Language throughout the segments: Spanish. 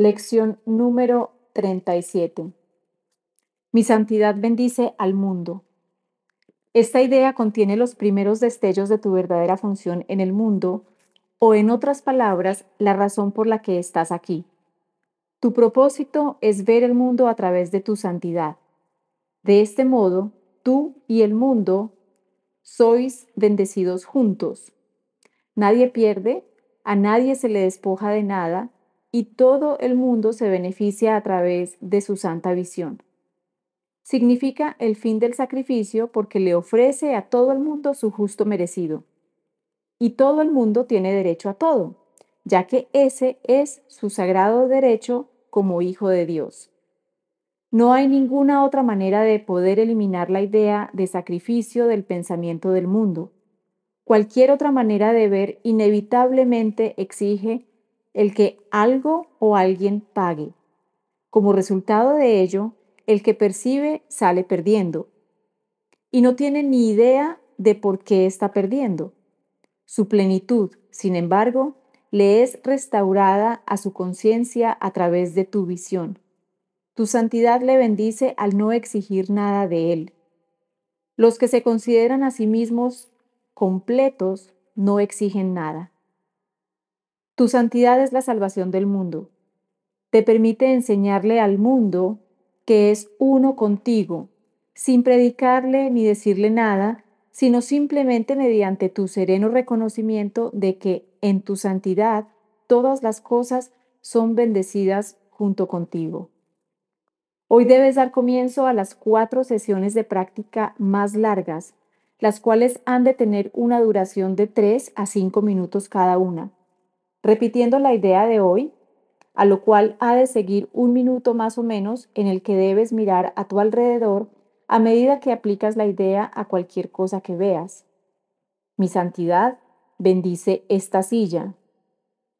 Lección número 37. Mi santidad bendice al mundo. Esta idea contiene los primeros destellos de tu verdadera función en el mundo, o en otras palabras, la razón por la que estás aquí. Tu propósito es ver el mundo a través de tu santidad. De este modo, tú y el mundo sois bendecidos juntos. Nadie pierde, a nadie se le despoja de nada, y todo el mundo se beneficia a través de su santa visión. Significa el fin del sacrificio porque le ofrece a todo el mundo su justo merecido. Y todo el mundo tiene derecho a todo, ya que ese es su sagrado derecho como hijo de Dios. No hay ninguna otra manera de poder eliminar la idea de sacrificio del pensamiento del mundo. Cualquier otra manera de ver inevitablemente exige el que algo o alguien pague. Como resultado de ello, el que percibe sale perdiendo y no tiene ni idea de por qué está perdiendo. Su plenitud, sin embargo, le es restaurada a su conciencia a través de tu visión. Tu santidad le bendice al no exigir nada de él. Los que se consideran a sí mismos completos no exigen nada. Tu santidad es la salvación del mundo. Te permite enseñarle al mundo que es uno contigo, sin predicarle ni decirle nada, sino simplemente mediante tu sereno reconocimiento de que en tu santidad todas las cosas son bendecidas junto contigo. Hoy debes dar comienzo a las cuatro sesiones de práctica más largas, las cuales han de tener una duración de tres a cinco minutos cada una repitiendo la idea de hoy, a lo cual ha de seguir un minuto más o menos en el que debes mirar a tu alrededor a medida que aplicas la idea a cualquier cosa que veas. Mi santidad bendice esta silla.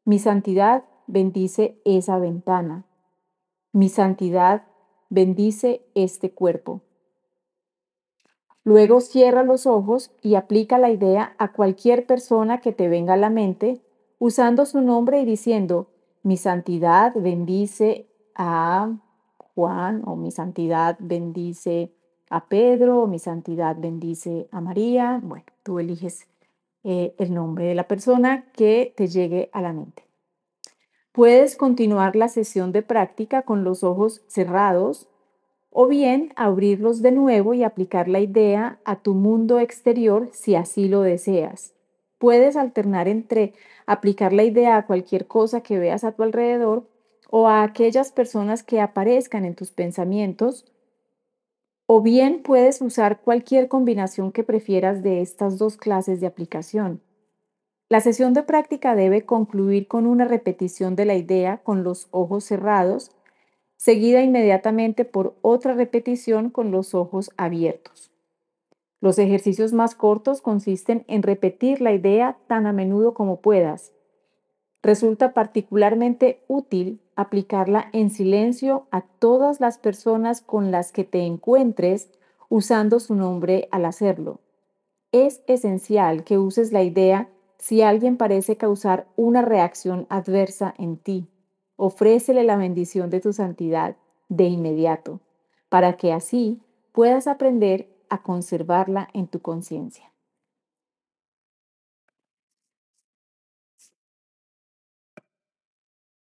Mi santidad bendice esa ventana. Mi santidad bendice este cuerpo. Luego cierra los ojos y aplica la idea a cualquier persona que te venga a la mente usando su nombre y diciendo, mi santidad bendice a Juan o mi santidad bendice a Pedro o mi santidad bendice a María. Bueno, tú eliges eh, el nombre de la persona que te llegue a la mente. Puedes continuar la sesión de práctica con los ojos cerrados o bien abrirlos de nuevo y aplicar la idea a tu mundo exterior si así lo deseas. Puedes alternar entre aplicar la idea a cualquier cosa que veas a tu alrededor o a aquellas personas que aparezcan en tus pensamientos, o bien puedes usar cualquier combinación que prefieras de estas dos clases de aplicación. La sesión de práctica debe concluir con una repetición de la idea con los ojos cerrados, seguida inmediatamente por otra repetición con los ojos abiertos. Los ejercicios más cortos consisten en repetir la idea tan a menudo como puedas. Resulta particularmente útil aplicarla en silencio a todas las personas con las que te encuentres usando su nombre al hacerlo. Es esencial que uses la idea si alguien parece causar una reacción adversa en ti. Ofrécele la bendición de tu santidad de inmediato, para que así puedas aprender a conservarla en tu conciencia.